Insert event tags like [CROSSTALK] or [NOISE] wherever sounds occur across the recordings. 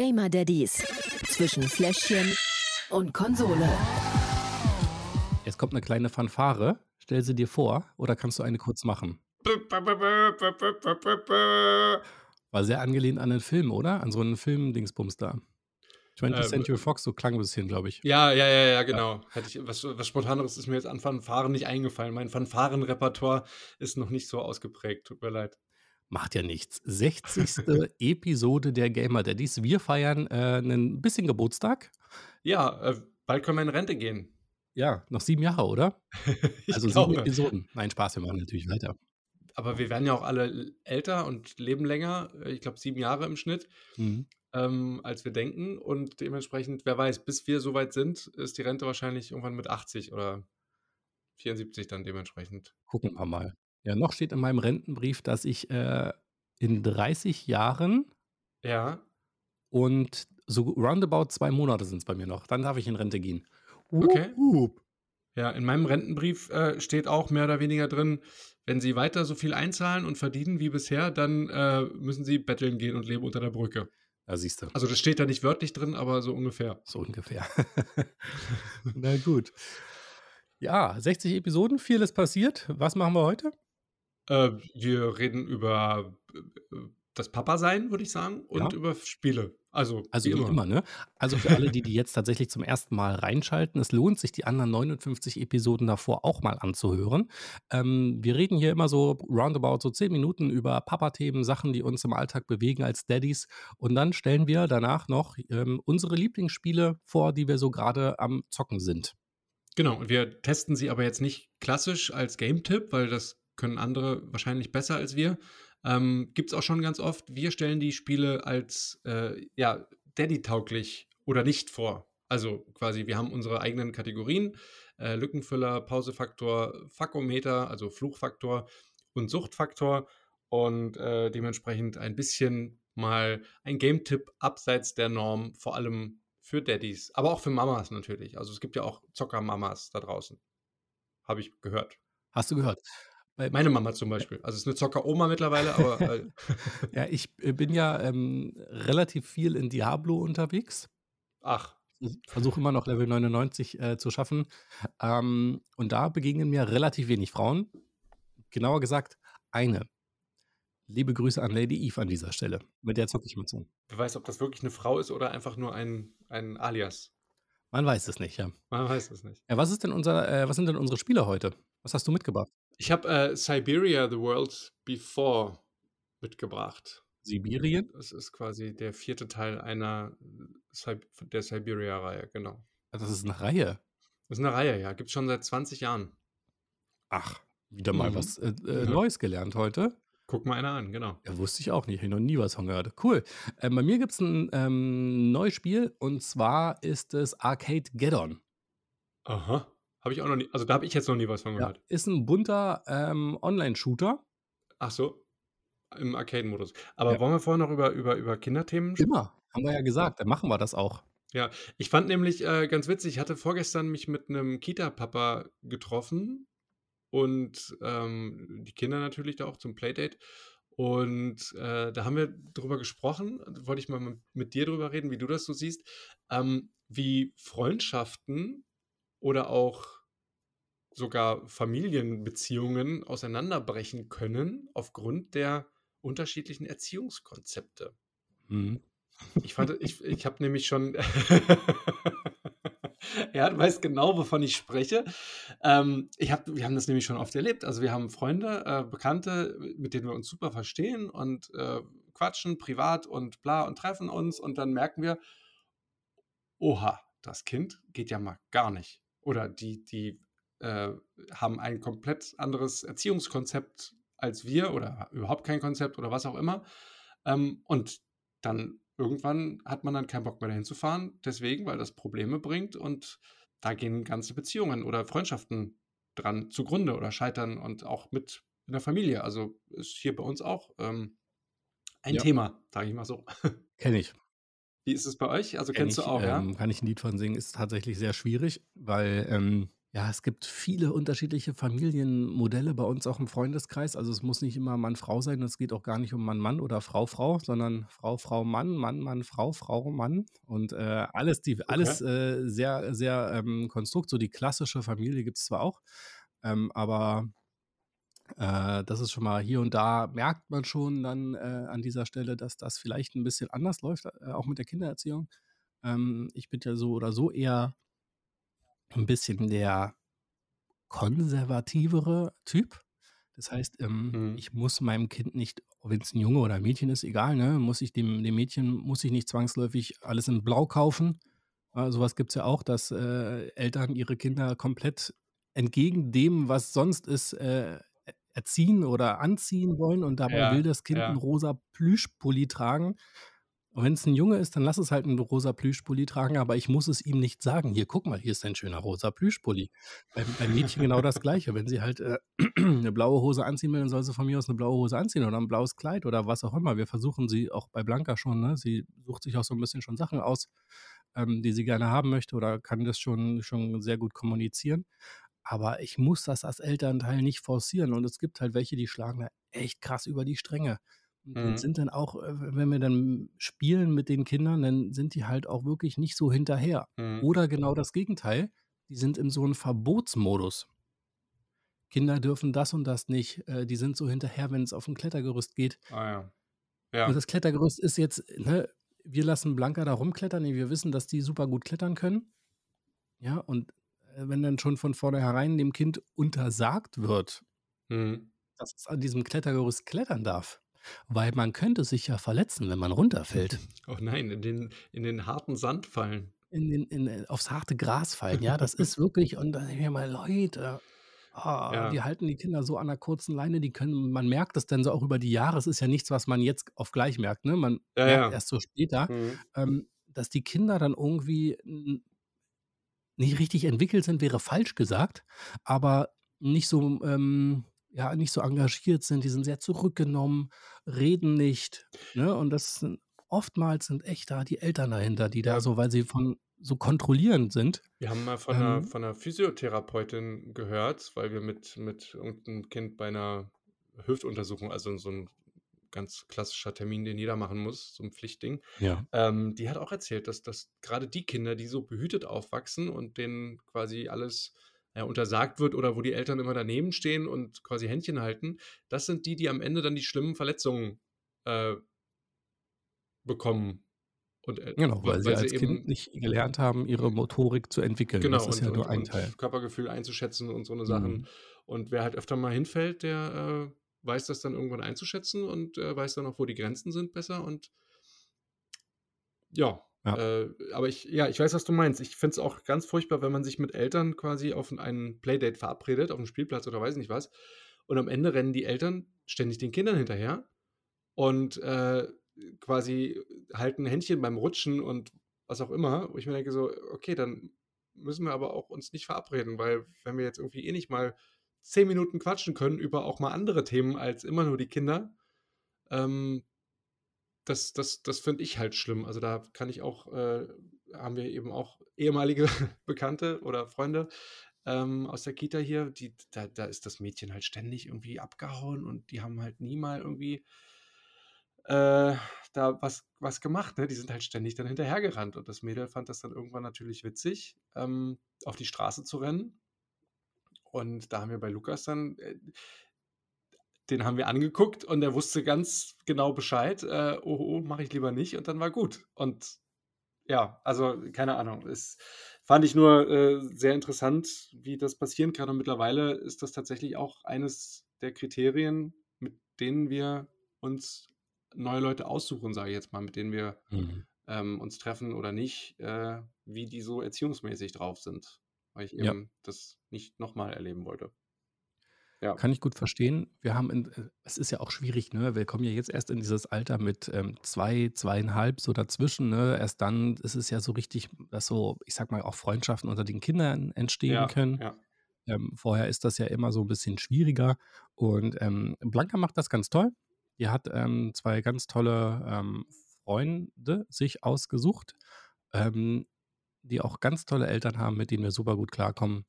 Gamer Daddies zwischen Fläschchen und Konsole. Jetzt kommt eine kleine Fanfare. Stell sie dir vor oder kannst du eine kurz machen? War sehr angelehnt an den Film, oder? An so einen Film-Dingsbums da. 20th Ähm, Century Fox, so klang ein bisschen, glaube ich. Ja, ja, ja, ja, genau. Hätte ich, was, was Spontaneres ist mir jetzt an Fanfaren nicht eingefallen. Mein Fanfarenrepertoire ist noch nicht so ausgeprägt. Tut mir leid. Macht ja nichts. 60. [LAUGHS] Episode der Gamer Daddies. Wir feiern äh, ein bisschen Geburtstag. Ja, äh, bald können wir in Rente gehen. Ja, noch sieben Jahre, oder? [LAUGHS] also sieben glaube. Episoden. Nein, Spaß, wir machen natürlich weiter. Aber wir werden ja auch alle älter und leben länger. Äh, Ich glaube, sieben Jahre im Schnitt, Mhm. ähm, als wir denken. Und dementsprechend, wer weiß, bis wir so weit sind, ist die Rente wahrscheinlich irgendwann mit 80 oder 74 dann dementsprechend. Gucken wir mal. Ja, noch steht in meinem Rentenbrief, dass ich äh, in 30 Jahren Ja, und so roundabout zwei Monate sind es bei mir noch. Dann darf ich in Rente gehen. Okay. Wup. Ja, in meinem Rentenbrief äh, steht auch mehr oder weniger drin, wenn Sie weiter so viel einzahlen und verdienen wie bisher, dann äh, müssen Sie betteln gehen und leben unter der Brücke. Da siehst du. Also das steht da nicht wörtlich drin, aber so ungefähr. So ungefähr. [LAUGHS] Na gut. Ja, 60 Episoden, vieles passiert. Was machen wir heute? Äh, wir reden über äh, das Papa-Sein, würde ich sagen, und Ja. über Spiele. Also, Also wie immer. ne? Also für alle, die, die jetzt tatsächlich zum ersten Mal reinschalten, es lohnt sich, die anderen 59 Episoden davor auch mal anzuhören. Ähm, wir reden hier immer so roundabout so 10 Minuten über Papa-Themen, Sachen, die uns im Alltag bewegen als Daddies. Und dann stellen wir danach noch ähm, unsere Lieblingsspiele vor, die wir so gerade am Zocken sind. Genau, und wir testen sie aber jetzt nicht klassisch als Game-Tipp, weil das können andere wahrscheinlich besser als wir. Ähm, Gibt es auch schon ganz oft. Wir stellen die Spiele als äh, ja, Daddy-tauglich oder nicht vor. Also quasi, wir haben unsere eigenen Kategorien: äh, Lückenfüller, Pausefaktor, Fakometer, also Fluchfaktor und Suchtfaktor. Und äh, dementsprechend ein bisschen mal ein Game-Tipp abseits der Norm, vor allem für Daddys, aber auch für Mamas natürlich. Also es gibt ja auch Zocker-Mamas da draußen. Habe ich gehört. Hast du gehört? Bei- Meine Mama zum Beispiel. Also es ist eine Zocker-Oma mittlerweile, aber äh, [LAUGHS] Ja, ich äh, bin ja ähm, relativ viel in Diablo unterwegs. ach, Versuche immer noch Level 99 äh, zu schaffen. Ähm, und da begegnen mir relativ wenig Frauen. Genauer gesagt, eine. Liebe Grüße an Lady Eve an dieser Stelle. Mit der zocke ich mit so. wer weiß, ob das wirklich eine Frau ist oder einfach nur ein, ein Alias. Man weiß es nicht, ja. Man weiß es nicht. ja was, ist denn unser, äh, was sind denn unsere Spiele heute? Was hast du mitgebracht? Ich habe äh, Siberia The World Before mitgebracht. Sibirien? Das ist quasi der vierte Teil einer der Siberia-Reihe, genau. Das ist eine Reihe. Das ist eine Reihe, ja. Gibt es schon seit 20 Jahren. Ach, wieder mal Mhm. was äh, äh, Ja. Neues gelernt heute. Guck mal einer an, genau. Ja, wusste ich auch nicht. Ich habe noch nie was von gehört. Cool. Ähm, bei mir gibt es ein ähm, neues Spiel und zwar ist es Arcade Geddon. Aha. Habe ich auch noch nie, also da habe ich jetzt noch nie was von Ja, gehört. ist ein bunter ähm, Online-Shooter. Ach so, im Arcade-Modus. Aber Ja. wollen wir vorher noch über, über, über Kinderthemen sprechen? Immer. Haben wir ja gesagt, dann machen wir das auch. Ja, ich fand nämlich äh, ganz witzig, ich hatte vorgestern mich mit einem Kita-Papa getroffen und ähm, die Kinder natürlich da auch zum Playdate. Und äh, da haben wir drüber gesprochen, wollte ich mal mit, mit dir drüber reden, wie du das so siehst, ähm, wie Freundschaften oder auch sogar Familienbeziehungen auseinanderbrechen können aufgrund der unterschiedlichen Erziehungskonzepte. Mhm. Ich fand, ich, ich habe nämlich schon. [LAUGHS] du weißt genau, wovon ich spreche. Ähm, ich hab, wir haben das nämlich schon oft erlebt. Also, wir haben Freunde, äh, Bekannte, mit denen wir uns super verstehen und äh, quatschen privat und bla und treffen uns und dann merken wir, oha, das Kind geht ja mal gar nicht. Oder die, die äh, haben ein komplett anderes Erziehungskonzept als wir oder überhaupt kein Konzept oder was auch immer. Ähm, und dann irgendwann hat man dann keinen Bock mehr dahin zu fahren, deswegen, weil das Probleme bringt und da gehen ganze Beziehungen oder Freundschaften dran zugrunde oder scheitern und auch mit in der Familie. Also ist hier bei uns auch ähm, ein Ja. Thema, sage ich mal so. [LAUGHS] Kenne ich. Wie ist es bei euch? Also Kenn kennst ich du auch, ähm, ja? Kann ich ein Lied von singen, ist tatsächlich sehr schwierig, weil ähm, Ja, es gibt viele unterschiedliche Familienmodelle bei uns auch im Freundeskreis. Also es muss nicht immer Mann-Frau sein. Es geht auch gar nicht um Mann-Mann oder Frau-Frau, sondern Frau, Frau, Mann, Mann, Mann, Frau, Frau, Mann. Und äh, alles, die, Okay. alles äh, sehr, sehr ähm, Konstrukt. So die klassische Familie gibt es zwar auch, ähm, aber äh, das ist schon mal hier und da merkt man schon dann äh, an dieser Stelle, dass das vielleicht ein bisschen anders läuft, äh, auch mit der Kindererziehung. Ähm, ich bin ja so oder so eher ein bisschen der konservativere Typ. Das heißt, ähm, Mhm. ich muss meinem Kind nicht, wenn es ein Junge oder ein Mädchen ist, egal, ne, muss ich dem, dem Mädchen muss ich nicht zwangsläufig alles in Blau kaufen. Äh, sowas gibt es ja auch, dass äh, Eltern ihre Kinder komplett entgegen dem, was sonst ist, äh, erziehen oder anziehen wollen und dabei will Ja, das Kind einen ja. rosa Plüschpulli tragen. Und wenn es ein Junge ist, dann lass es halt einen rosa Plüschpulli tragen, aber ich muss es ihm nicht sagen: „Hier, guck mal, hier ist ein schöner rosa Plüschpulli.“ Beim beim Mädchen genau das Gleiche. Wenn sie halt, äh, [CLEARS THROAT] 'ne blaue Hose anziehen will, dann soll sie von mir aus eine blaue Hose anziehen oder ein blaues Kleid oder was auch immer. Wir versuchen sie auch bei Blanka schon, ne? Sie sucht sich auch so ein bisschen schon Sachen aus, ähm, die sie gerne haben möchte oder kann das schon schon sehr gut kommunizieren. Aber ich muss das als Elternteil nicht forcieren und es gibt halt welche, die schlagen da echt krass über die Stränge. Und und Mhm. sind dann auch, äh, wenn wir dann spielen mit den Kindern, dann sind die halt auch wirklich nicht so hinterher. Mhm. Oder genau das Gegenteil, die sind in so 'nem Verbotsmodus. Kinder dürfen das und das nicht. Äh, die sind so hinterher, wenn es auf 'n Klettergerüst geht. Ah ja. Und Ja. das Klettergerüst ist jetzt ne, wir lassen Blanka da rumklettern. Wir wissen, dass die super gut klettern können. Ja, und, wenn dann schon von vornherein dem Kind untersagt wird, Mhm. dass es an diesem Klettergerüst klettern darf, weil man könnte sich ja verletzen, wenn man runterfällt. [LAUGHS] Oh nein, in den in den harten Sand fallen. In den in äh, aufs harte Gras fallen. Ja, das ist wirklich und da denke ich mir mal: „Leute, ah, Ja. die halten die Kinder so an 'ner kurzen Leine, die können man merkt das dann so auch über die Jahre. Es ist ja nichts, was man jetzt auf gleich merkt, ne? Man Ja, merkt ja. erst so später, Mhm. ähm, dass die Kinder dann irgendwie nicht richtig entwickelt sind, wäre falsch gesagt, aber nicht so, ähm ja, nicht so engagiert sind. Die sind sehr zurückgenommen, reden nicht, ne? Und das sind oftmals sind echt da die Eltern dahinter, die da so weil sie von so kontrollierend sind, Wir haben mal von ähm von 'ner Physiotherapeutin gehört, weil wir mit mit irgend 'n Kind bei 'ner Hüftuntersuchung also so 'n ganz klassischer Termin, den jeder machen muss, so 'n Pflichtding. Ja. Ähm, die hat auch erzählt, dass dass grade die Kinder, die so behütet aufwachsen und denen quasi alles, ja, untersagt wird oder wo die Eltern immer daneben stehen und quasi Händchen halten, das sind die, die am Ende dann die schlimmen Verletzungen, äh bekommen. Und, äh, Genau, wa weil sie weil als Kind eben nicht gelernt haben, ihre Motorik zu entwickeln. Genau, Das ist und ja und nur ein und Teil. Körpergefühl einzuschätzen und so 'ne Sachen. Mhm. Und wer halt öfter mal hinfällt, der, äh, weiß das dann irgendwann einzuschätzen und, äh, weiß dann auch, wo die Grenzen sind besser und ja, Ja. äh, aber ich ja, ich weiß, was du meinst. Ich finde es auch ganz furchtbar, wenn man sich mit Eltern quasi auf ein Playdate verabredet, auf'm Spielplatz oder weiß nicht was. Und am Ende rennen die Eltern ständig den Kindern hinterher und, äh, quasi halten Händchen beim Rutschen und was auch immer, wo ich mir denke so: „Okay, dann müssen wir aber auch uns nicht verabreden“, weil wenn wir jetzt irgendwie eh nicht mal 10 Minuten quatschen können über auch mal andere Themen als immer nur die Kinder, ähm, das das das finde ich halt schlimm. Also, da kann ich auch äh, haben wir eben auch ehemalige [LAUGHS] Bekannte oder Freunde, ähm, aus der Kita hier, die da da ist das Mädchen halt ständig irgendwie abgehauen und die haben halt nie mal irgendwie äh, da was was gemacht, ne? Die sind halt ständig dann hinterhergerannt und das Mädel fand das dann irgendwann natürlich witzig, ähm, auf die Straße zu rennen. Und da haben wir bei Lukas dann äh den haben wir angeguckt und der wusste ganz genau Bescheid, äh: „Oh, oh, mache ich lieber nicht“, und dann war gut. Und ja, also, keine Ahnung. Es fand ich nur, äh, sehr interessant, wie das passieren kann und mittlerweile ist das tatsächlich auch eines der Kriterien, mit denen wir uns neue Leute aussuchen, sage ich jetzt mal, mit denen wir, Mhm. ähm, uns treffen oder nicht, äh, wie die so erziehungsmäßig drauf sind, weil ich Ja. eben das nicht noch mal erleben wollte. Ja. Kann ich gut verstehen. Wir haben in äh, es ist ja auch schwierig, ne? Wir kommen ja jetzt erst in dieses Alter mit, ähm, 2, 2,5 so dazwischen, ne? Erst dann ist es ja so richtig, dass so, ich sage mal, auch Freundschaften unter den Kindern entstehen Ja, können. ja. Ähm, vorher ist das ja immer so 'n bisschen schwieriger und, ähm, Blanka macht das ganz toll. Die hat, ähm, 2 ganz tolle, ähm, Freunde sich ausgesucht, ähm, die auch ganz tolle Eltern haben, mit denen wir super gut klarkommen.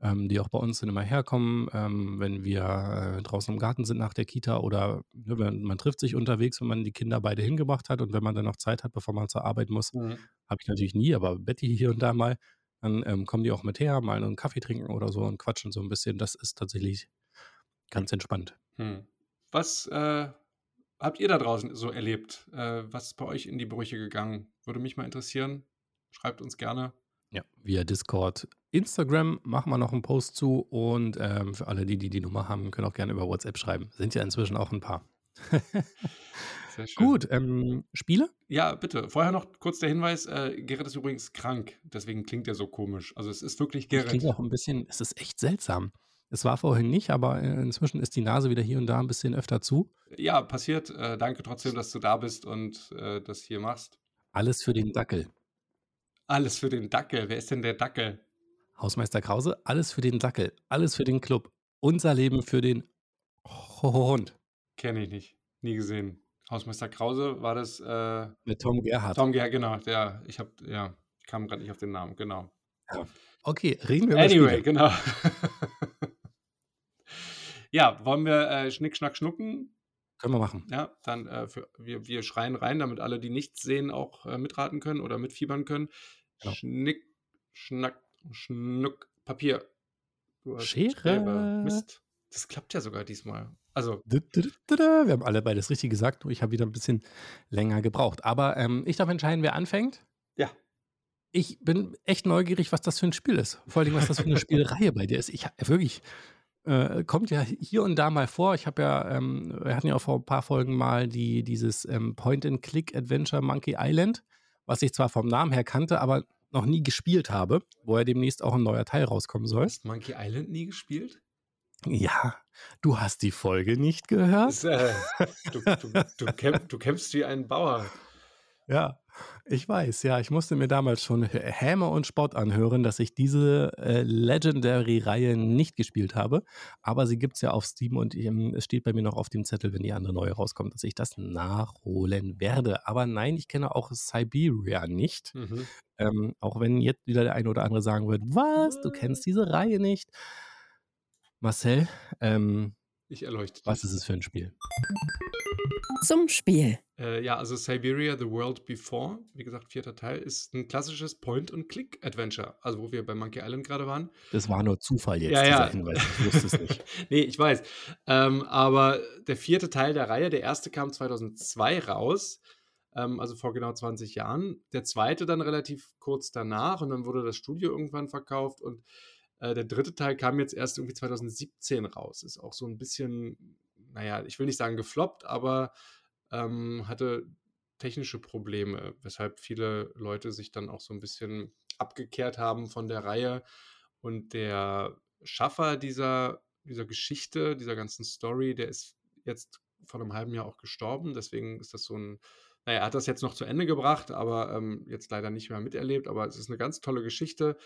ähm, die auch bei uns dann immer herkommen, ähm, wenn wir äh, draußen im Garten sind nach der Kita oder ne, wenn, man trifft sich unterwegs, wenn man die Kinder beide hingebracht hat und wenn man dann noch Zeit hat, bevor man zur Arbeit muss, Mhm. habe ich natürlich nie, aber Betty hier und da mal, dann ähm, kommen die auch mit her, mal einen Kaffee trinken oder so und quatschen so ein bisschen. Das ist tatsächlich ganz entspannt. Hm. Was äh, habt ihr da draußen so erlebt? Äh, was ist bei euch in die Brüche gegangen? Würde mich mal interessieren. Schreibt uns gerne. Ja, via Discord. Instagram machen wir noch einen Post zu und ähm, für alle, die, die die Nummer haben, können auch gerne über WhatsApp schreiben. Sind ja inzwischen auch ein paar. [LAUGHS] Sehr schön. Gut, ähm, Spiele? Ja, bitte. Vorher noch kurz der Hinweis: äh, Gerrit ist übrigens krank, deswegen klingt er so komisch. Also, es ist wirklich Gerrit. auch ein bisschen, es ist echt seltsam. Es war vorhin nicht, aber äh, inzwischen ist die Nase wieder hier und da ein bisschen öfter zu. Ja, passiert. Äh, danke trotzdem, dass du da bist und äh, das hier machst. Alles für den Dackel. Alles für den Dackel. Wer ist denn der Dackel? Hausmeister Krause, alles für den Dackel. Alles für den Club. Unser Leben für den Hund. Kenne ich nicht. Nie gesehen. Hausmeister Krause war das. Äh, Mit Tom Gerhardt. Tom, ja, genau. Der, ich habe, ja, ich kam gerade nicht auf den Namen, genau. Okay, reden wir über Anyway, genau. [LAUGHS] ja, wollen wir äh, Schnick, Schnack, Schnucken? Können wir machen. Ja, dann äh, für, wir, wir schreien rein, damit alle, die nichts sehen, auch äh, mitraten können oder mitfiebern können. Genau. Schnick, Schnack, Schnuck, Papier. Schere. Mist. Das klappt ja sogar diesmal. Also. Wir haben alle beides richtig gesagt, nur ich habe wieder ein bisschen länger gebraucht. Aber ähm, ich darf entscheiden, wer anfängt. ja. Ich bin echt neugierig, was das für ein Spiel ist. Vor allem, was das für eine [LAUGHS] Spielreihe bei dir ist. Ich wirklich, äh, kommt ja hier und da mal vor. Ich habe ja, ähm, wir hatten ja auch vor ein paar Folgen mal die, dieses ähm, Point-and-Click-Adventure Monkey Island, was ich zwar vom Namen her kannte, aber noch nie gespielt habe, wo ja demnächst auch ein neuer Teil rauskommen soll. Hast Monkey Island nie gespielt? Ja, du hast die Folge nicht gehört? Das, äh, du, du, du, kämp, du kämpfst wie ein Bauer. Ja, ich weiß, ja, ich musste mir damals schon H- Häme und Spott anhören, dass ich diese äh, Legendary-Reihe nicht gespielt habe. Aber sie gibt es ja auf Steam und ähm, es steht bei mir noch auf dem Zettel, wenn die andere neue rauskommt, dass ich das nachholen werde. Aber nein, ich kenne auch Siberia nicht. Mhm. Ähm, auch wenn jetzt wieder der eine oder andere sagen wird, was, du kennst diese Reihe nicht. Marcel, ähm, Ich erleuchte dich. was ist es für ein Spiel? Zum Spiel. Äh, ja, also Siberia The World Before, wie gesagt, vierter Teil, ist ein klassisches Point-and-Click-Adventure. Also, wo wir bei Monkey Island gerade waren. Das war nur Zufall jetzt, Ja, dieser ja. Hinweis. Ich wusste es nicht. [LAUGHS] nee, ich weiß. Ähm, aber der vierte Teil der Reihe, der erste kam 2002 raus, ähm, also vor genau 20 Jahren. Der zweite dann relativ kurz danach und dann wurde das Studio irgendwann verkauft und äh, der dritte Teil kam jetzt erst irgendwie 2017 raus. Ist auch so ein bisschen, naja, ich will nicht sagen gefloppt, aber ähm, hatte technische Probleme, weshalb viele Leute sich dann auch so ein bisschen abgekehrt haben von der Reihe. Und der Schaffer dieser, dieser Geschichte, dieser ganzen Story, der ist jetzt vor einem halben Jahr auch gestorben. Deswegen ist das so ein, naja, er hat das jetzt noch zu Ende gebracht, aber ähm, jetzt leider nicht mehr miterlebt. Aber es ist eine ganz tolle Geschichte.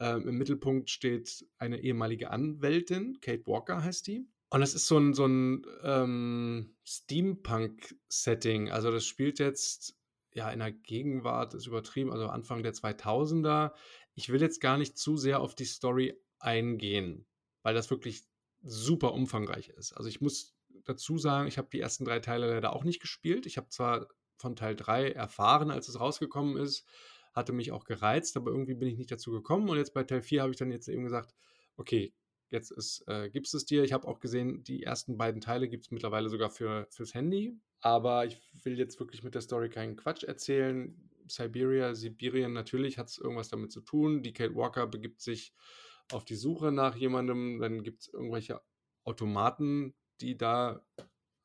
Ähm, Im Mittelpunkt steht eine ehemalige Anwältin, Kate Walker heißt die. Und es ist so ein, so ein ähm, Steampunk-Setting. Also das spielt jetzt ja in der Gegenwart, ist übertrieben, also Anfang der 2000er. Ich will jetzt gar nicht zu sehr auf die Story eingehen, weil das wirklich super umfangreich ist. Also ich muss dazu sagen, ich habe die ersten drei Teile leider auch nicht gespielt. Ich habe zwar von Teil 3 erfahren, als es rausgekommen ist, hatte mich auch gereizt, aber irgendwie bin ich nicht dazu gekommen. Und jetzt bei Teil 4 habe ich dann jetzt eben gesagt, okay, jetzt äh, gibt es dir. Ich habe auch gesehen, die ersten beiden Teile gibt es mittlerweile sogar für, fürs Handy. Aber ich will jetzt wirklich mit der Story keinen Quatsch erzählen. Siberia, Sibirien, natürlich hat es irgendwas damit zu tun. Die Kate Walker begibt sich auf die Suche nach jemandem. Dann gibt es irgendwelche Automaten, die da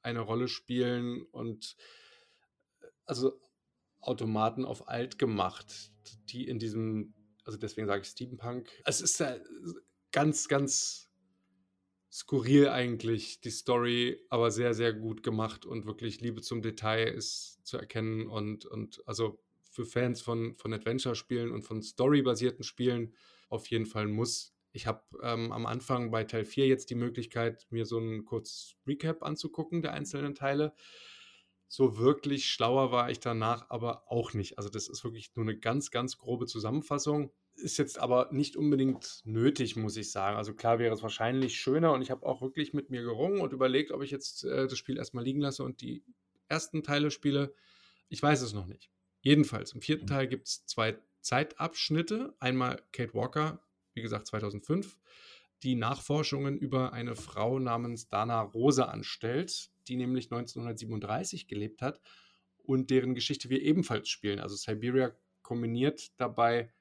eine Rolle spielen. Und also Automaten auf alt gemacht, die in diesem, also deswegen sage ich Steampunk. Es ist ganz, ganz skurril eigentlich, die Story, aber sehr, sehr gut gemacht und wirklich Liebe zum Detail ist zu erkennen und, und also für Fans von, von Adventure-Spielen und von Story-basierten Spielen auf jeden Fall Muss. Ich habe ähm, am Anfang bei Teil 4 jetzt die Möglichkeit, mir so einen kurz Recap anzugucken der einzelnen Teile. So wirklich schlauer war ich danach aber auch nicht. Also das ist wirklich nur eine ganz, ganz grobe Zusammenfassung. Ist jetzt aber nicht unbedingt nötig, muss ich sagen. Also klar wäre es wahrscheinlich schöner und ich habe auch wirklich mit mir gerungen und überlegt, ob ich jetzt äh, das Spiel erstmal liegen lasse und die ersten Teile spiele. Ich weiß es noch nicht. Jedenfalls, im vierten Teil gibt es zwei Zeitabschnitte. Einmal Kate Walker, wie gesagt 2005, die Nachforschungen über eine Frau namens Dana Rose anstellt, die nämlich 1937 gelebt hat und deren Geschichte wir ebenfalls spielen. Also Siberia kombiniert dabei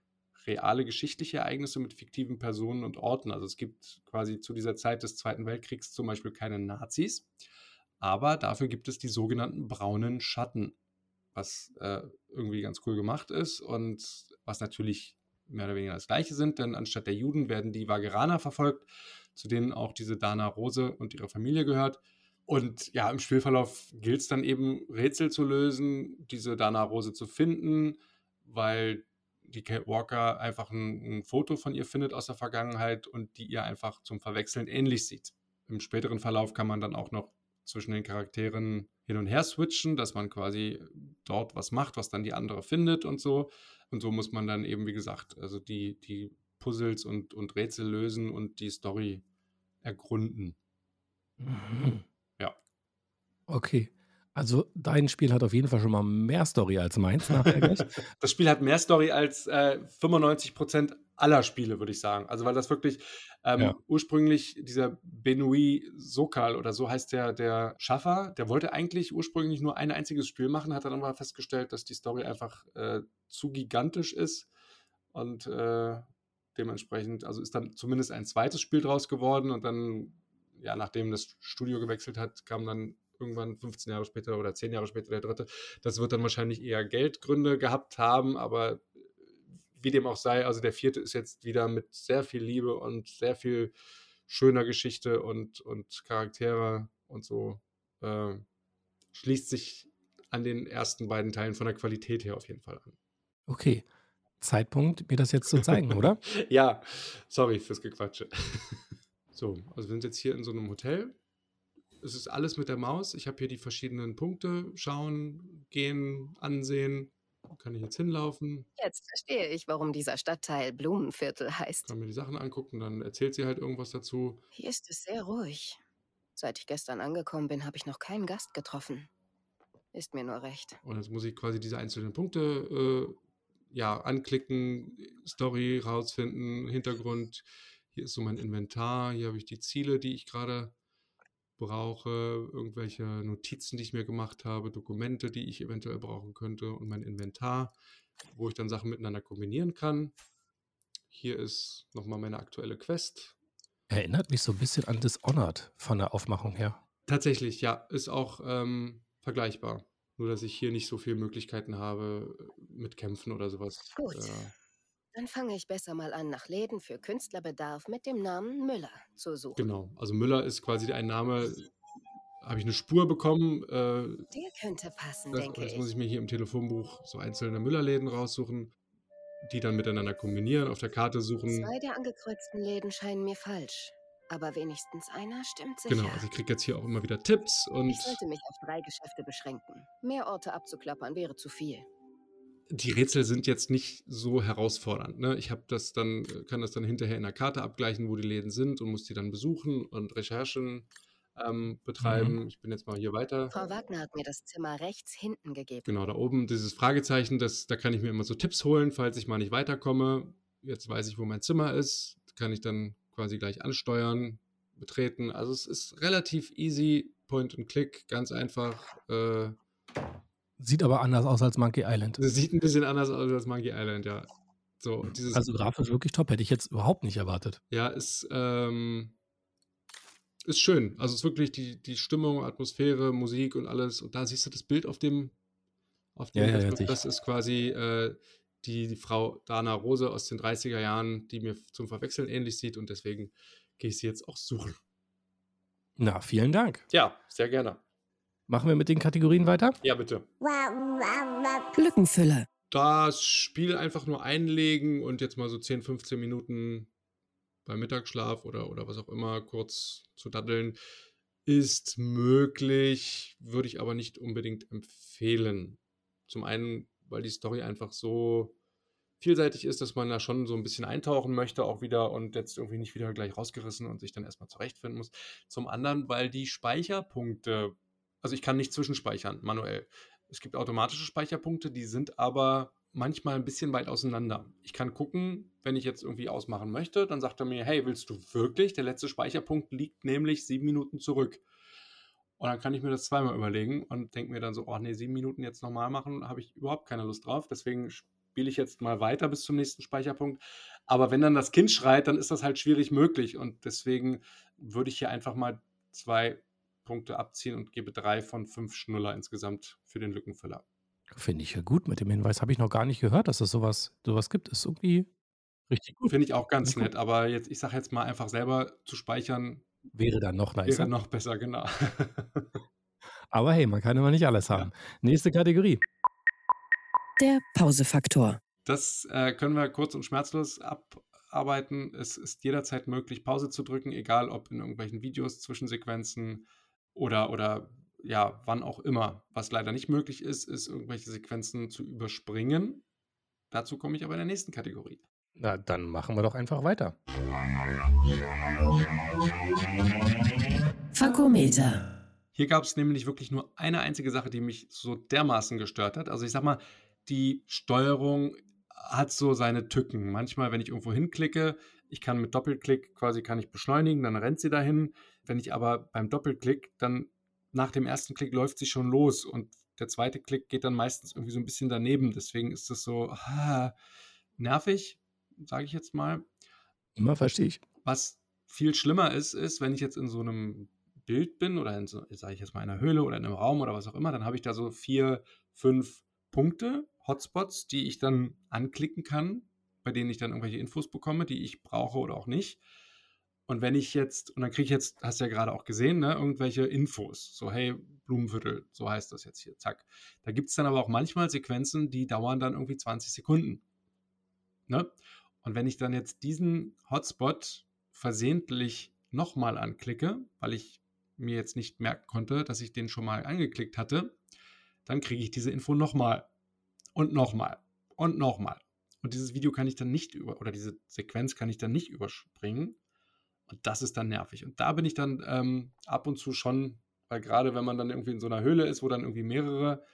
reale geschichtliche Ereignisse mit fiktiven Personen und Orten. Also es gibt quasi zu dieser Zeit des Zweiten Weltkriegs zum Beispiel keine Nazis, aber dafür gibt es die sogenannten braunen Schatten, was äh, irgendwie ganz cool gemacht ist und was natürlich mehr oder weniger das gleiche sind, denn anstatt der Juden werden die Wageraner verfolgt, zu denen auch diese Dana Rose und ihre Familie gehört. Und ja, im Spielverlauf gilt es dann eben, Rätsel zu lösen, diese Dana Rose zu finden, weil die Kate Walker einfach ein, ein, Foto von ihr findet aus der Vergangenheit und die ihr einfach zum Verwechseln ähnlich sieht. Im späteren Verlauf kann man dann auch noch zwischen den Charakteren hin und her switchen, dass man quasi dort was macht, was dann die andere findet und so. Und so muss man dann eben, wie gesagt, also die, die Puzzles und, und Rätsel lösen und die Story ergründen. Mhm. Okay. Also dein Spiel hat auf jeden Fall schon mal mehr Story als meins [LAUGHS] nachher gleich. Das Spiel hat mehr Story als äh, 95% aller Spiele, würde ich sagen. Also weil das wirklich ähm, ja. ursprünglich dieser Benoit Sokal oder so heißt der, der Schaffer, der wollte eigentlich ursprünglich nur ein einziges Spiel machen, hat dann aber festgestellt, dass die Story einfach äh, zu gigantisch ist und äh, dementsprechend, also ist dann zumindest ein zweites Spiel draus geworden und dann, ja, nachdem das Studio gewechselt hat, kam dann irgendwann 15 Jahre später oder 10 Jahre später der dritte. Das wird dann wahrscheinlich eher Geldgründe gehabt haben, aber wie dem auch sei, also der vierte ist jetzt wieder mit sehr viel Liebe und sehr viel schöner Geschichte und, und Charaktere und so äh, schließt sich an den ersten beiden Teilen von der Qualität her auf jeden Fall an. Okay. Zeitpunkt, mir das jetzt zu zeigen, oder? [LAUGHS] ja, sorry fürs Gequatsche. [LAUGHS] so, also wir sind jetzt hier in so einem Hotel es ist alles mit der Maus. Ich habe hier die verschiedenen Punkte. Schauen, gehen, ansehen. Kann ich jetzt hinlaufen? Jetzt verstehe ich, warum dieser Stadtteil Blumenviertel heißt. Kann mir die Sachen angucken, dann erzählt sie halt irgendwas dazu. Hier ist es sehr ruhig. Seit ich gestern angekommen bin, habe ich noch keinen Gast getroffen. Ist mir nur recht. Und jetzt muss ich quasi diese einzelnen Punkte äh, ja, anklicken, Story rausfinden, Hintergrund. Hier ist so mein Inventar. Hier habe ich die Ziele, die ich gerade brauche, irgendwelche Notizen, die ich mir gemacht habe, Dokumente, die ich eventuell brauchen könnte und mein Inventar, wo ich dann Sachen miteinander kombinieren kann. Hier ist nochmal meine aktuelle Quest. Erinnert mich so ein bisschen an Dishonored von der Aufmachung her. Tatsächlich, ja, ist auch ähm, vergleichbar. Nur, dass ich hier nicht so viele Möglichkeiten habe äh, mit Kämpfen oder sowas. Gut. Äh, dann fange ich besser mal an, nach Läden für Künstlerbedarf mit dem Namen Müller zu suchen. Genau, also Müller ist quasi ein Name, habe ich eine Spur bekommen. Äh, Der könnte passen, das, denke jetzt ich. muss ich mir hier im Telefonbuch so einzelne Müllerläden raussuchen, die dann miteinander kombinieren, auf der Karte suchen. Zwei der angekreuzten Läden scheinen mir falsch. Aber wenigstens einer stimmt sicher. Genau, also ich kriege jetzt hier auch immer wieder Tipps und. Ich sollte mich auf drei Geschäfte beschränken. Mehr Orte abzuklappern wäre zu viel die Rätsel sind jetzt nicht so herausfordernd. Ne? Ich habe das dann, kann das dann hinterher in der Karte abgleichen, wo die Läden sind und muss die dann besuchen und Recherchen ähm, betreiben. Mhm. Ich bin jetzt mal hier weiter. Frau Wagner hat mir das Zimmer rechts hinten gegeben. Genau, da oben dieses Fragezeichen, das, da kann ich mir immer so Tipps holen, falls ich mal nicht weiterkomme. Jetzt weiß ich, wo mein Zimmer ist. Kann ich dann quasi gleich ansteuern, betreten. Also es ist relativ easy, Point and Click, ganz einfach. Äh, Sieht aber anders aus als Monkey Island. Das sieht ein bisschen anders aus als Monkey Island, ja. So, dieses, also grafisch wirklich top, hätte ich jetzt überhaupt nicht erwartet. Ja, ist, ähm, ist schön. Also es ist wirklich die, die Stimmung, Atmosphäre, Musik und alles. Und da siehst du das Bild auf dem, auf dem ja, ja, das ist quasi äh, die, die Frau Dana Rose aus den 30er Jahren, die mir zum Verwechseln ähnlich sieht und deswegen gehe ich sie jetzt auch suchen. Na, vielen Dank. Ja, sehr gerne. Machen wir mit den Kategorien weiter? Ja, bitte. Lückenfüller. Das Spiel einfach nur einlegen und jetzt mal so 10, 15 Minuten beim Mittagsschlaf oder, oder was auch immer kurz zu daddeln. ist möglich, würde ich aber nicht unbedingt empfehlen. Zum einen, weil die Story einfach so vielseitig ist, dass man da schon so ein bisschen eintauchen möchte auch wieder und jetzt irgendwie nicht wieder gleich rausgerissen und sich dann erstmal zurechtfinden muss. Zum anderen, weil die Speicherpunkte, also ich kann nicht zwischenspeichern manuell. Es gibt automatische Speicherpunkte, die sind aber manchmal ein bisschen weit auseinander. Ich kann gucken, wenn ich jetzt irgendwie ausmachen möchte, dann sagt er mir, hey, willst du wirklich? Der letzte Speicherpunkt liegt nämlich sieben Minuten zurück. Und dann kann ich mir das zweimal überlegen und denke mir dann so, oh nee, sieben Minuten jetzt nochmal machen, habe ich überhaupt keine Lust drauf. Deswegen spiele ich jetzt mal weiter bis zum nächsten Speicherpunkt. Aber wenn dann das Kind schreit, dann ist das halt schwierig möglich. Und deswegen würde ich hier einfach mal zwei Punkte abziehen und gebe drei von fünf Schnuller insgesamt für den Lückenfüller. Finde ich ja gut mit dem Hinweis. Habe ich noch gar nicht gehört, dass es sowas, sowas gibt. Ist irgendwie richtig gut. Finde ich auch ganz nett, aber jetzt, ich sage jetzt mal einfach selber zu speichern. Wäre dann noch nicer. Wäre noch besser, genau. [LAUGHS] aber hey, man kann immer nicht alles haben. Ja. Nächste Kategorie. Der Pausefaktor. Das äh, können wir kurz und schmerzlos abarbeiten. Es ist jederzeit möglich, Pause zu drücken, egal ob in irgendwelchen Videos, Zwischensequenzen oder, oder ja, wann auch immer. Was leider nicht möglich ist, ist, irgendwelche Sequenzen zu überspringen. Dazu komme ich aber in der nächsten Kategorie. Na, dann machen wir doch einfach weiter. Fakometer. Hier gab es nämlich wirklich nur eine einzige Sache, die mich so dermaßen gestört hat. Also ich sag mal, die Steuerung hat so seine Tücken. Manchmal, wenn ich irgendwo hinklicke, ich kann mit Doppelklick quasi kann ich beschleunigen, dann rennt sie dahin. Wenn ich aber beim Doppelklick dann nach dem ersten Klick läuft sie schon los und der zweite Klick geht dann meistens irgendwie so ein bisschen daneben. Deswegen ist das so ah, nervig, sage ich jetzt mal. Immer verstehe ich. Was viel schlimmer ist, ist, wenn ich jetzt in so einem Bild bin oder in so, sage ich jetzt mal, einer Höhle oder in einem Raum oder was auch immer, dann habe ich da so vier, fünf Punkte, Hotspots, die ich dann anklicken kann, bei denen ich dann irgendwelche Infos bekomme, die ich brauche oder auch nicht. Und wenn ich jetzt, und dann kriege ich jetzt, hast du ja gerade auch gesehen, ne, irgendwelche Infos, so hey, Blumenviertel, so heißt das jetzt hier, zack. Da gibt es dann aber auch manchmal Sequenzen, die dauern dann irgendwie 20 Sekunden. Ne? Und wenn ich dann jetzt diesen Hotspot versehentlich nochmal anklicke, weil ich mir jetzt nicht merken konnte, dass ich den schon mal angeklickt hatte, dann kriege ich diese Info nochmal und nochmal und nochmal. Und dieses Video kann ich dann nicht über, oder diese Sequenz kann ich dann nicht überspringen, und das ist dann nervig. Und da bin ich dann ähm, ab und zu schon, weil gerade wenn man dann irgendwie in so einer Höhle ist, wo dann irgendwie mehrere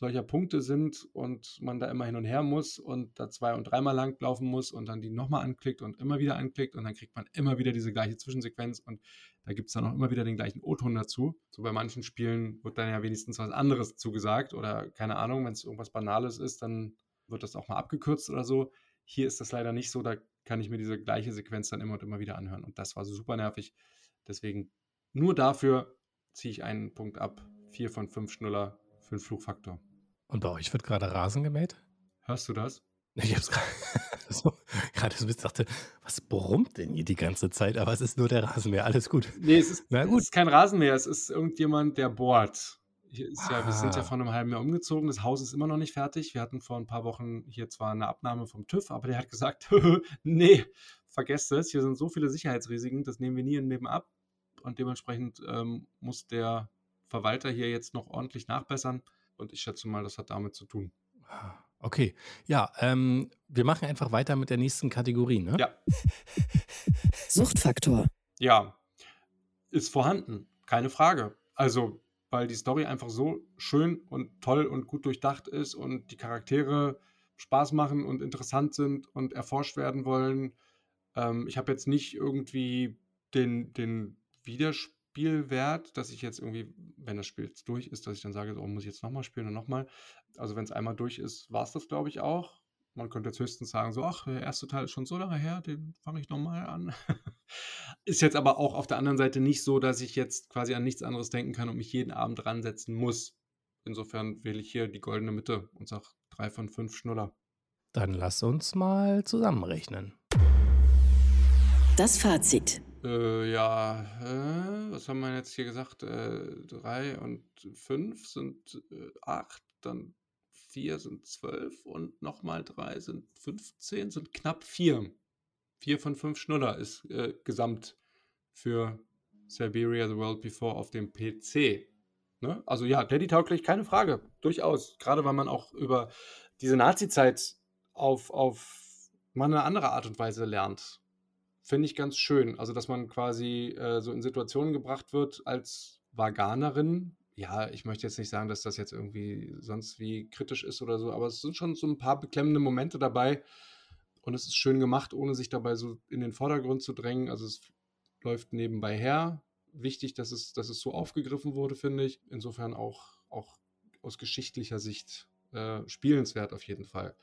solcher Punkte sind und man da immer hin und her muss und da zwei- und dreimal lang laufen muss und dann die nochmal anklickt und immer wieder anklickt und dann kriegt man immer wieder diese gleiche Zwischensequenz und da gibt es dann auch immer wieder den gleichen O-Ton dazu. So bei manchen Spielen wird dann ja wenigstens was anderes zugesagt oder keine Ahnung, wenn es irgendwas Banales ist, dann wird das auch mal abgekürzt oder so. Hier ist das leider nicht so, da kann ich mir diese gleiche Sequenz dann immer und immer wieder anhören. Und das war super nervig. Deswegen nur dafür ziehe ich einen Punkt ab. Vier von fünf Schnuller für den Flugfaktor. Und bei euch wird gerade Rasen gemäht? Hörst du das? [LAUGHS] Ich hab's [LAUGHS] so, gerade so dachte, was brummt denn hier die ganze Zeit? Aber es ist nur der Rasenmäher, alles gut. Nee, es ist, Na gut. es ist kein Rasenmäher, es ist irgendjemand, der bohrt. Hier ist ja, wir sind ja ah. vor einem halben Jahr umgezogen. Das Haus ist immer noch nicht fertig. Wir hatten vor ein paar Wochen hier zwar eine Abnahme vom TÜV, aber der hat gesagt, [LAUGHS] nee, vergesst es. Hier sind so viele Sicherheitsrisiken, das nehmen wir nie in Leben ab. Und dementsprechend ähm, muss der Verwalter hier jetzt noch ordentlich nachbessern. Und ich schätze mal, das hat damit zu tun. Okay, ja, ähm, wir machen einfach weiter mit der nächsten Kategorie, ne? Ja. Suchtfaktor. Ja, ist vorhanden, keine Frage. Also weil die Story einfach so schön und toll und gut durchdacht ist und die Charaktere Spaß machen und interessant sind und erforscht werden wollen. Ähm, ich habe jetzt nicht irgendwie den, den Wiederspielwert, dass ich jetzt irgendwie, wenn das Spiel jetzt durch ist, dass ich dann sage, so muss ich jetzt nochmal spielen und nochmal. Also wenn es einmal durch ist, war es das, glaube ich, auch. Man könnte jetzt höchstens sagen, so, ach, der erste Teil ist schon so lange her, den fange ich nochmal an. [LAUGHS] ist jetzt aber auch auf der anderen Seite nicht so, dass ich jetzt quasi an nichts anderes denken kann und mich jeden Abend ransetzen muss. Insofern wähle ich hier die goldene Mitte und sage drei von fünf Schnuller. Dann lass uns mal zusammenrechnen. Das Fazit. Äh, ja, äh, was haben wir jetzt hier gesagt? Äh, drei und fünf sind äh, acht, dann vier sind zwölf und nochmal drei sind 15, sind knapp vier. Vier von fünf Schnuller ist äh, gesamt für Siberia The World Before auf dem PC. Ne? Also ja, Daddy-tauglich, keine Frage. Durchaus. Gerade weil man auch über diese Nazi-Zeit auf, auf mal eine andere Art und Weise lernt. Finde ich ganz schön. Also, dass man quasi äh, so in Situationen gebracht wird als Vaganerin. Ja, ich möchte jetzt nicht sagen, dass das jetzt irgendwie sonst wie kritisch ist oder so, aber es sind schon so ein paar beklemmende Momente dabei. Und es ist schön gemacht, ohne sich dabei so in den Vordergrund zu drängen. Also es läuft nebenbei her. Wichtig, dass es, dass es so aufgegriffen wurde, finde ich. Insofern auch, auch aus geschichtlicher Sicht äh, spielenswert auf jeden Fall.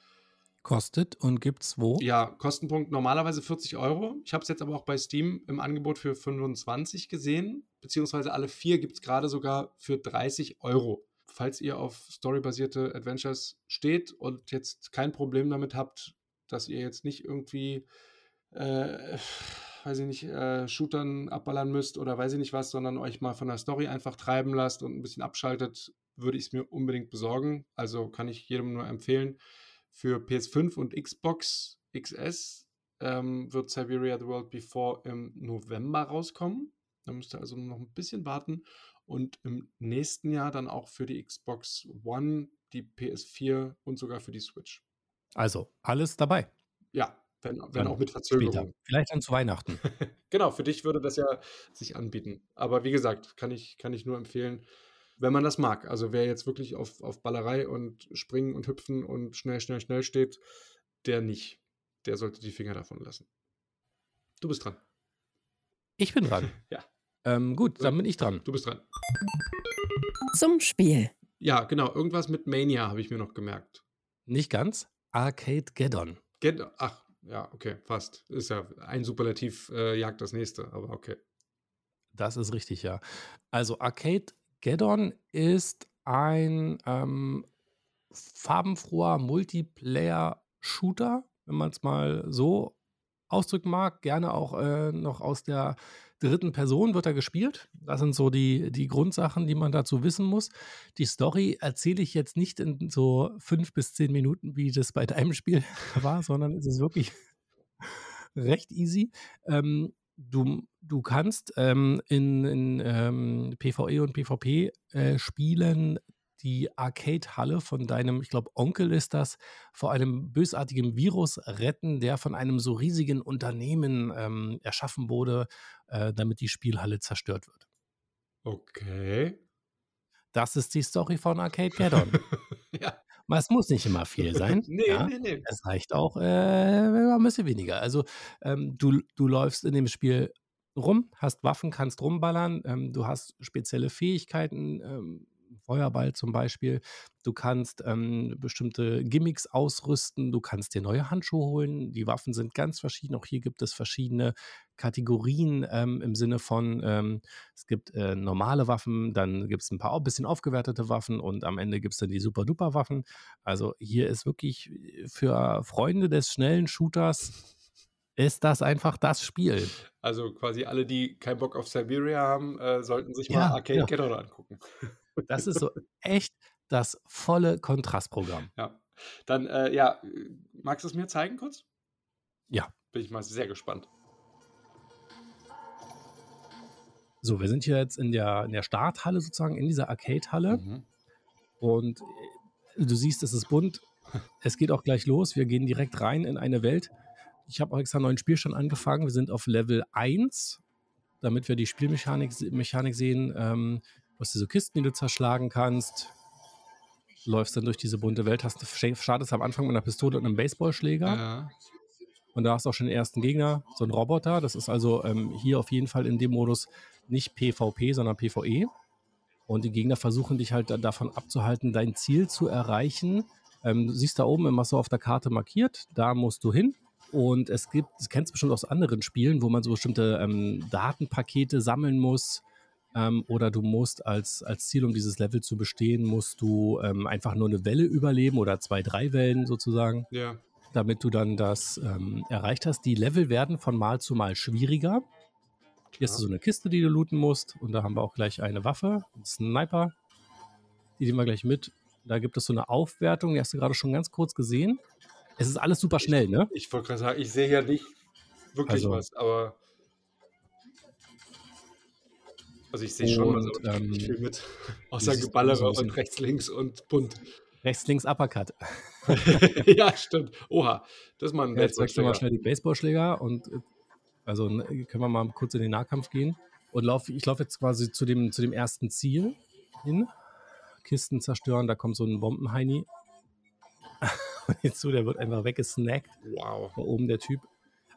Kostet und gibt's wo? Ja, Kostenpunkt normalerweise 40 Euro. Ich habe es jetzt aber auch bei Steam im Angebot für 25 gesehen, beziehungsweise alle vier gibt es gerade sogar für 30 Euro. Falls ihr auf storybasierte Adventures steht und jetzt kein Problem damit habt, dass ihr jetzt nicht irgendwie, äh, weiß ich nicht, äh, Shootern abballern müsst oder weiß ich nicht was, sondern euch mal von der Story einfach treiben lasst und ein bisschen abschaltet, würde ich es mir unbedingt besorgen. Also kann ich jedem nur empfehlen. Für PS5 und Xbox XS ähm, wird Siberia The World Before im November rauskommen. Da müsst ihr also noch ein bisschen warten. Und im nächsten Jahr dann auch für die Xbox One, die PS4 und sogar für die Switch. Also alles dabei. Ja, wenn, wenn auch mit Verzögerung. Später. Vielleicht dann zu Weihnachten. [LAUGHS] genau, für dich würde das ja sich anbieten. Aber wie gesagt, kann ich, kann ich nur empfehlen, wenn man das mag. Also wer jetzt wirklich auf, auf Ballerei und Springen und Hüpfen und schnell, schnell, schnell steht, der nicht. Der sollte die Finger davon lassen. Du bist dran. Ich bin dran. [LAUGHS] ja. Ähm, gut, dann bin ich dran. Du bist dran. Zum Spiel. Ja, genau. Irgendwas mit Mania habe ich mir noch gemerkt. Nicht ganz. Arcade Geddon. Geddon. Ach, ja, okay, fast. Ist ja ein Superlativ äh, jagt das nächste, aber okay. Das ist richtig, ja. Also Arcade Geddon ist ein ähm, farbenfroher Multiplayer-Shooter, wenn man es mal so ausdrücken mag. Gerne auch äh, noch aus der dritten Person wird er gespielt. Das sind so die, die Grundsachen, die man dazu wissen muss. Die Story erzähle ich jetzt nicht in so fünf bis zehn Minuten, wie das bei deinem Spiel [LAUGHS] war, sondern es ist wirklich [LAUGHS] recht easy. Ähm, du, du kannst ähm, in, in ähm, PvE und PvP äh, spielen die Arcade-Halle von deinem, ich glaube, Onkel ist das, vor einem bösartigen Virus retten, der von einem so riesigen Unternehmen ähm, erschaffen wurde, äh, damit die Spielhalle zerstört wird. Okay. Das ist die Story von Arcade Gaddon. [LAUGHS] ja. Es muss nicht immer viel [LAUGHS] sein. nee, ja. nee, nee. Es reicht auch äh, ein bisschen weniger. Also ähm, du, du läufst in dem Spiel rum, hast Waffen, kannst rumballern, ähm, du hast spezielle Fähigkeiten, ähm, Feuerball zum Beispiel. Du kannst ähm, bestimmte Gimmicks ausrüsten, du kannst dir neue Handschuhe holen. Die Waffen sind ganz verschieden. Auch hier gibt es verschiedene Kategorien ähm, im Sinne von, ähm, es gibt äh, normale Waffen, dann gibt es ein paar ein bisschen aufgewertete Waffen und am Ende gibt es dann die Super-Duper-Waffen. Also hier ist wirklich für Freunde des schnellen Shooters ist das einfach das Spiel. Also quasi alle, die keinen Bock auf Siberia haben, äh, sollten sich mal ja, Arcade ja. Ghetto angucken. Das ist so [LAUGHS] echt das volle Kontrastprogramm. Ja. Dann, äh, ja, magst du es mir zeigen kurz? Ja. Bin ich mal sehr gespannt. So, wir sind hier jetzt in der, in der Starthalle sozusagen, in dieser Arcade-Halle. Mhm. Und äh, du siehst, es ist bunt. Es geht auch gleich los. Wir gehen direkt rein in eine Welt. Ich habe auch extra einen neuen Spielstand angefangen. Wir sind auf Level 1, damit wir die Spielmechanik Mechanik sehen. Ähm, Du hast diese Kisten, die du zerschlagen kannst. Läufst dann durch diese bunte Welt, hast, startest am Anfang mit einer Pistole und einem Baseballschläger. Ja. Und da hast du auch schon den ersten Gegner, so ein Roboter. Das ist also ähm, hier auf jeden Fall in dem Modus nicht PvP, sondern PvE. Und die Gegner versuchen dich halt davon abzuhalten, dein Ziel zu erreichen. Ähm, du siehst da oben immer so auf der Karte markiert, da musst du hin. Und es gibt, das kennst du bestimmt aus anderen Spielen, wo man so bestimmte ähm, Datenpakete sammeln muss, ähm, oder du musst als, als Ziel, um dieses Level zu bestehen, musst du ähm, einfach nur eine Welle überleben oder zwei, drei Wellen sozusagen. Ja. Damit du dann das ähm, erreicht hast. Die Level werden von Mal zu Mal schwieriger. Hier hast du so eine Kiste, die du looten musst. Und da haben wir auch gleich eine Waffe, einen Sniper. Die nehmen wir gleich mit. Da gibt es so eine Aufwertung, die hast du gerade schon ganz kurz gesehen. Es ist alles super schnell, ne? Ich, ich wollte gerade sagen, ich sehe ja nicht wirklich also, was, aber Also ich sehe schon, also ich ähm, viel mit. [LAUGHS] Außer Geballere und rechts, links und bunt. Rechts, links, Uppercut. [LAUGHS] [LAUGHS] ja, stimmt. Oha, das ist mal ein Ja, jetzt wechseln wir mal schnell die Baseballschläger und äh, also ne, können wir mal kurz in den Nahkampf gehen. Und lauf, ich laufe jetzt quasi zu dem, zu dem ersten Ziel hin. Kisten zerstören, da kommt so ein Bombenheini. Und hinzu, der wird einfach weggesnackt. Wow. Da oben der Typ.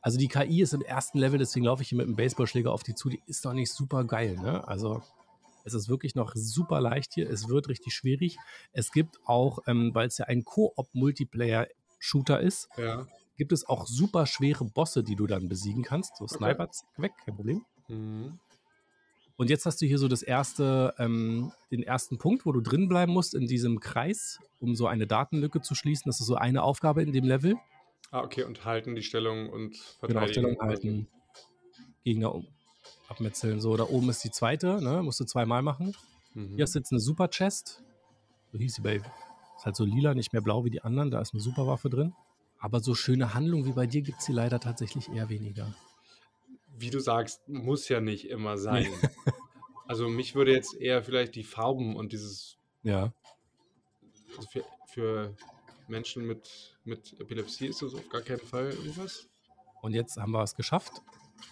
Also die KI ist im ersten Level, deswegen laufe ich hier mit dem Baseballschläger auf die zu. Die ist doch nicht super geil, ne? Also es ist wirklich noch super leicht hier. Es wird richtig schwierig. Es gibt auch, ähm, weil es ja ein Koop-Multiplayer-Shooter ist, Ja. gibt es auch super schwere Bosse, die du dann besiegen kannst. So Sniper, zack, weg, kein Problem. Mhm. Und jetzt hast du hier so das erste, ähm, den ersten Punkt, wo du drin bleiben musst in diesem Kreis, um so eine Datenlücke zu schließen. Das ist so eine Aufgabe in dem Level. Ah, okay, und halten die Stellung und Genau, verteidigen. Stellung halten, Gegner um, abmetzeln. So, da oben ist die zweite, ne? Musst du zweimal machen. Mhm. Hier hast du jetzt eine Super Chest. So hieß sie bei. Ist halt so lila, nicht mehr blau wie die anderen. Da ist eine Superwaffe drin. Aber so schöne Handlung wie bei dir gibt es sie leider tatsächlich eher weniger. Wie du sagst, muss ja nicht immer sein. [LAUGHS] also mich würde jetzt eher vielleicht die Farben und dieses Ja. also für, für Menschen mit, mit Epilepsie ist das auf gar keinen Fall irgendwas. Und jetzt haben wir es geschafft.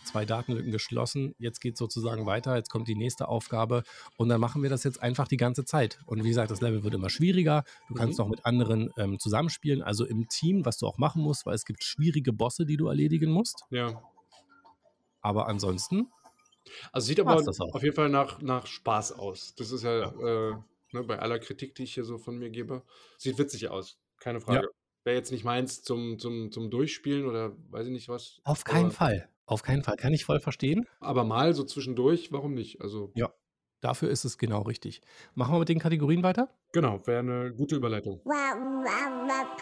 Zwei Datenlücken geschlossen. Jetzt geht sozusagen weiter. Jetzt kommt die nächste Aufgabe. Und dann machen wir das jetzt einfach die ganze Zeit. Und wie gesagt, das Level wird immer schwieriger. Du kannst Mhm. auch mit anderen ähm, zusammenspielen, also im Team, was du auch machen musst, weil es gibt schwierige Bosse, die du erledigen musst. Ja. Aber ansonsten, Also sieht aber auf jeden Fall nach, nach Spaß aus. Das ist ja, Äh, ne, bei aller Kritik, die ich hier so von mir gebe, sieht witzig aus. Keine Frage. Wäre jetzt nicht meins zum, zum, zum Durchspielen oder weiß ich nicht was. auf keinen aber, Fall. Auf keinen Fall. Kann ich voll verstehen. Aber mal so zwischendurch, warum nicht? Also, Ja. Dafür ist es genau richtig. Machen wir mit den Kategorien weiter? genau, wäre eine gute Überleitung.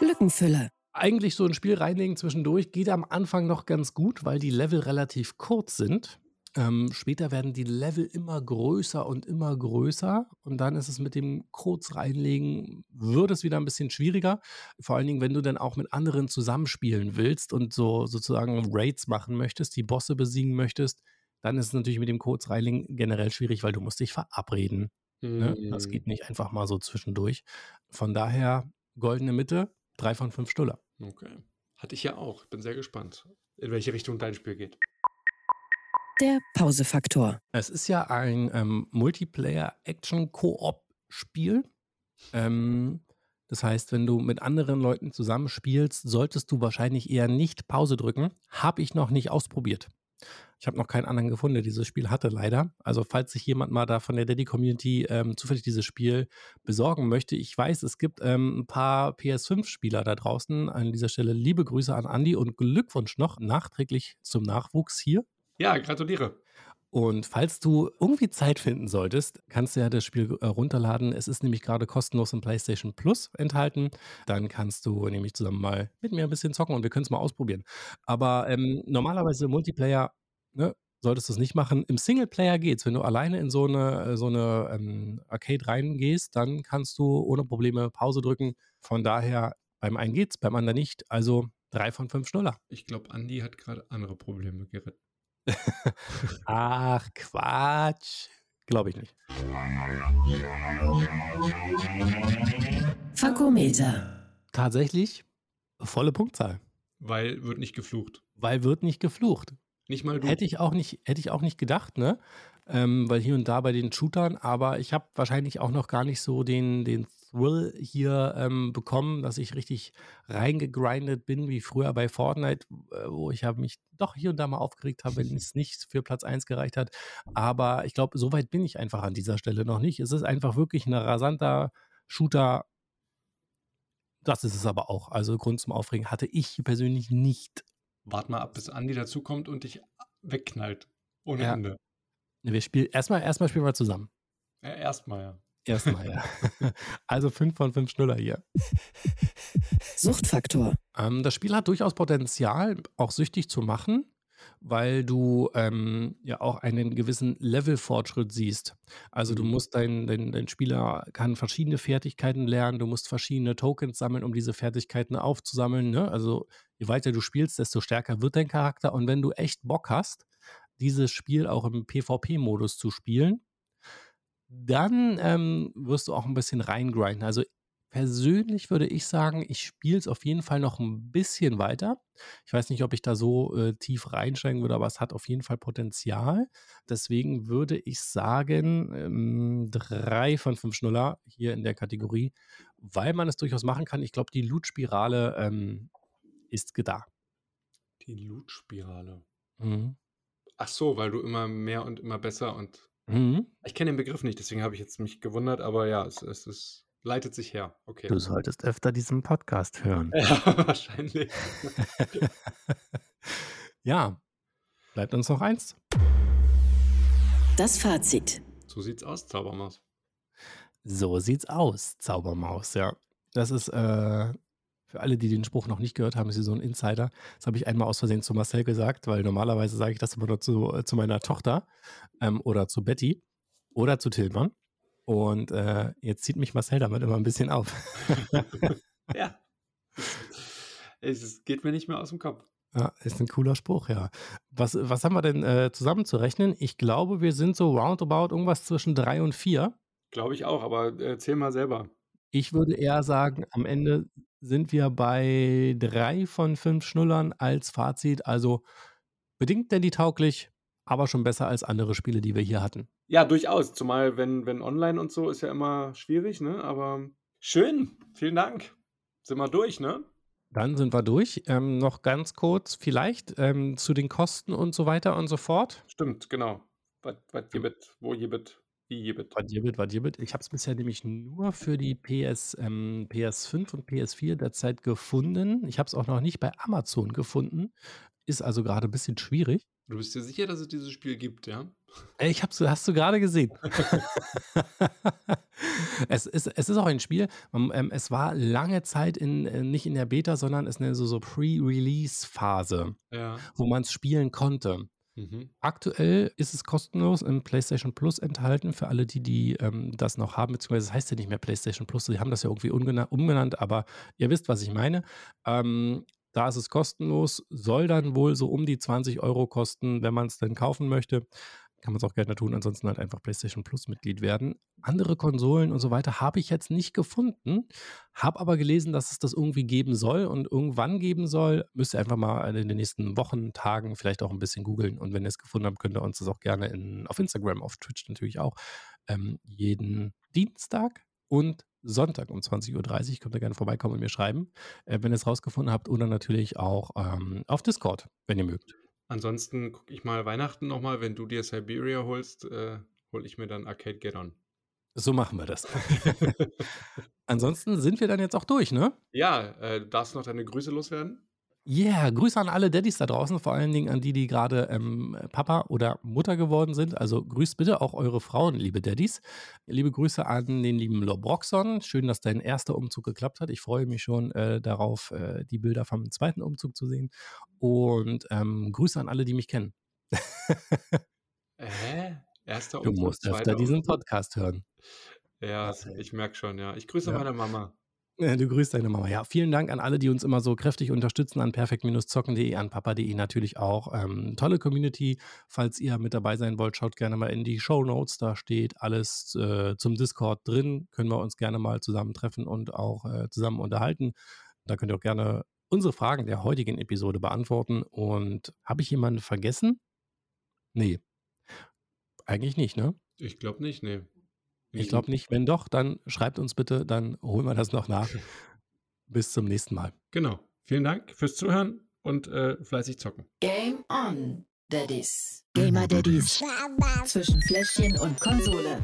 Lückenfüller. eigentlich so ein Spiel reinlegen zwischendurch geht am Anfang noch ganz gut, weil die Level relativ kurz sind. Ähm, später werden die Level immer größer und immer größer und dann ist es mit dem kurz reinlegen, wird es wieder ein bisschen schwieriger. Vor allen Dingen, wenn du dann auch mit anderen zusammenspielen willst und so sozusagen Raids machen möchtest, die Bosse besiegen möchtest, dann ist es natürlich mit dem kurz reinlegen generell schwierig, weil du musst dich verabreden. Ne? Das Hm, geht nicht einfach mal so zwischendurch. Von daher goldene Mitte, drei von fünf Stuller. Okay. Hatte ich ja auch. Bin sehr gespannt, in welche Richtung dein Spiel geht. Der Pausefaktor. Es ist ja ein ähm, Multiplayer-Action-Koop-Spiel. Ähm, das heißt, wenn du mit anderen Leuten zusammenspielst, solltest du wahrscheinlich eher nicht Pause drücken. Habe ich noch nicht ausprobiert. Ich habe noch keinen anderen gefunden, der dieses Spiel hatte, leider. Also, falls sich jemand mal da von der Daddy-Community ähm, zufällig dieses Spiel besorgen möchte, ich weiß, es gibt ähm, ein paar PS5-Spieler da draußen. An dieser Stelle liebe Grüße an Andy und Glückwunsch noch nachträglich zum Nachwuchs hier. Ja, gratuliere. Und falls du irgendwie Zeit finden solltest, kannst du ja das Spiel äh, runterladen. Es ist nämlich gerade kostenlos im PlayStation Plus enthalten. Dann kannst du nämlich zusammen mal mit mir ein bisschen zocken und wir können es mal ausprobieren. Aber ähm, normalerweise im Multiplayer ne, solltest du es nicht machen. Im Singleplayer geht's. Wenn du alleine in so eine, äh, so eine ähm, Arcade reingehst, dann kannst du ohne Probleme Pause drücken. Von daher, beim einen geht's, beim anderen nicht. Also drei von fünf Schnuller. Ich glaube, Andi hat gerade andere Probleme geritten. [LAUGHS] Ach, Quatsch. Glaube ich nicht. Fakometer. Tatsächlich volle Punktzahl. Weil wird nicht geflucht. Weil wird nicht geflucht. Nicht mal du. Hätte ich auch nicht, hätte ich auch nicht gedacht, ne? Ähm, weil hier und da bei den Shootern, aber ich habe wahrscheinlich auch noch gar nicht so den, den Thrill hier ähm, bekommen, dass ich richtig reingegrindet bin, wie früher bei Fortnite, äh, wo ich hab mich doch hier und da mal aufgeregt habe, wenn [LAUGHS] es nicht für Platz 1 gereicht hat. Aber ich glaube, so weit bin ich einfach an dieser Stelle noch nicht. Es ist einfach wirklich ein rasanter Shooter. Das ist es aber auch. Also Grund zum Aufregen hatte ich persönlich nicht. Wart mal ab, bis Andi dazukommt und dich wegknallt. Ohne Ja. Ende. Wir spielen erstmal, erstmal spielen wir zusammen. Ja, Erstmal, ja. Erstmal, ja. [LAUGHS] Also 5 von 5 Schnuller hier. Suchtfaktor. Ähm, das Spiel hat durchaus Potenzial, auch süchtig zu machen, weil du ähm, ja auch einen gewissen Levelfortschritt siehst. Also du Mhm. musst dein, dein, dein Spieler kann verschiedene Fertigkeiten lernen, du musst verschiedene Tokens sammeln, um diese Fertigkeiten aufzusammeln. Ne? Also je weiter du spielst, desto stärker wird dein Charakter. Und wenn du echt Bock hast, dieses Spiel auch im PvP-Modus zu spielen, dann ähm, wirst du auch ein bisschen reingrinden. Also persönlich würde ich sagen, ich spiele es auf jeden Fall noch ein bisschen weiter. Ich weiß nicht, ob ich da so äh, tief reinsteigen würde, aber es hat auf jeden Fall Potenzial. Deswegen würde ich sagen, ähm, drei von fünf Schnuller hier in der Kategorie, weil man es durchaus machen kann. Ich glaube, die Loot-Spirale ähm, ist da. Die Loot-Spirale. Mhm. Ach so, weil du immer mehr und immer besser und. Mhm. Ich kenne den Begriff nicht, deswegen habe ich jetzt mich gewundert, aber ja, es, es ist, leitet sich her. Okay. Du solltest öfter diesen Podcast hören. Ja, [LAUGHS] wahrscheinlich. [LAUGHS] ja, bleibt uns noch eins. Das Fazit. So sieht's aus, Zaubermaus. So sieht's aus, Zaubermaus, ja. Das ist, äh, für alle, die den Spruch noch nicht gehört haben, ist hier so ein Insider. Das habe ich einmal aus Versehen zu Marcel gesagt, weil normalerweise sage ich das immer nur zu, äh, zu meiner Tochter ähm, oder zu Betty oder zu Tillmann. Und äh, jetzt zieht mich Marcel damit immer ein bisschen auf. [LAUGHS] ja. Es geht mir nicht mehr aus dem Kopf. Ja, ist ein cooler Spruch, ja. Was, was haben wir denn äh, zusammenzurechnen? Ich glaube, wir sind so roundabout irgendwas zwischen drei und vier. Glaube ich auch, aber erzähl mal selber. Ich würde eher sagen, am Ende sind wir bei drei von fünf Schnullern als Fazit. Also bedingt Dandy tauglich, aber schon besser als andere Spiele, die wir hier hatten. Ja, durchaus. Zumal, wenn, wenn online und so ist ja immer schwierig, ne? Aber schön. Vielen Dank. Sind wir durch, ne? Dann sind wir durch. Ähm, noch ganz kurz vielleicht ähm, zu den Kosten und so weiter und so fort. Stimmt, genau. Was, was gibt, wo gibt, gibt. Was gibt, was gibt. Ich habe es bisher nämlich nur für die PS, ähm, PS5 und PS4 derzeit gefunden. Ich habe es auch noch nicht bei Amazon gefunden. Ist also gerade ein bisschen schwierig. Du bist dir sicher, dass es dieses Spiel gibt, ja? Äh, Ich hab's, hast du gerade gesehen. [LAUGHS] [LAUGHS] es, ist, es ist auch ein Spiel, man, ähm, es war lange Zeit in, äh, nicht in der Beta, sondern es ist eine so, so Pre-Release-Phase, Ja. wo man es spielen konnte. Mhm. Aktuell ist es kostenlos im PlayStation Plus enthalten für alle, die, die ähm, das noch haben, beziehungsweise es heißt ja nicht mehr PlayStation Plus, sie haben das ja irgendwie umgena- umbenannt, aber ihr wisst, was ich meine. Ähm, da ist es kostenlos, soll dann wohl so um die 20 Euro kosten, wenn man es denn kaufen möchte. Kann man es auch gerne tun, ansonsten halt einfach PlayStation Plus Mitglied werden. Andere Konsolen und so weiter habe ich jetzt nicht gefunden, habe aber gelesen, dass es das irgendwie geben soll und irgendwann geben soll. Müsst ihr einfach mal in den nächsten Wochen, Tagen vielleicht auch ein bisschen googeln und wenn ihr es gefunden habt, könnt ihr uns das auch gerne in, auf Instagram, auf Twitch natürlich auch, ähm, jeden Dienstag und Sonntag um 20.30 Uhr könnt ihr gerne vorbeikommen und mir schreiben, äh, wenn ihr es rausgefunden habt oder natürlich auch ähm, auf Discord, wenn ihr mögt. Ansonsten gucke ich mal Weihnachten nochmal. Wenn du dir Siberia holst, äh, hole ich mir dann Arcade Get On. So machen wir das. [LAUGHS] Ansonsten sind wir dann jetzt auch durch, ne? ja, äh, du darfst noch deine Grüße loswerden? Yeah, Grüße an alle Daddys da draußen, vor allen Dingen an die, die gerade ähm, Papa oder Mutter geworden sind. Also grüßt bitte auch eure Frauen, liebe Daddys. Liebe Grüße an den lieben Lobroxon. Schön, dass dein erster Umzug geklappt hat. Ich freue mich schon äh, darauf, äh, die Bilder vom zweiten Umzug zu sehen. Und ähm, Grüße an alle, die mich kennen. Hä? Erster Du Umzug, musst öfter diesen? Podcast hören. Ja, ich merke schon, ja. Ich grüße Ja. meine Mama. Ja, du grüßt deine Mama. Ja, vielen Dank an alle, die uns immer so kräftig unterstützen, an perfekt-zocken.de, an papa.de natürlich auch. Ähm, tolle Community. Falls ihr mit dabei sein wollt, schaut gerne mal in die Show Notes. Da steht alles äh, zum Discord drin. Können wir uns gerne mal zusammentreffen und auch äh, zusammen unterhalten. Da könnt ihr auch gerne unsere Fragen der heutigen Episode beantworten. Und habe ich jemanden vergessen? Nee. Eigentlich nicht, ne? Ich glaube nicht, nee. Ich glaube nicht. Wenn doch, dann schreibt uns bitte, dann holen wir das noch nach. Bis zum nächsten Mal. Genau. Vielen Dank fürs Zuhören und äh, fleißig zocken. Game on, Daddies. Gamer Daddies. Zwischen Fläschchen und Konsole.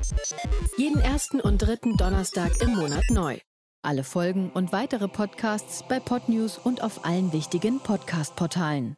Jeden ersten und dritten Donnerstag im Monat neu. Alle Folgen und weitere Podcasts bei Podnews und auf allen wichtigen Podcast-Portalen.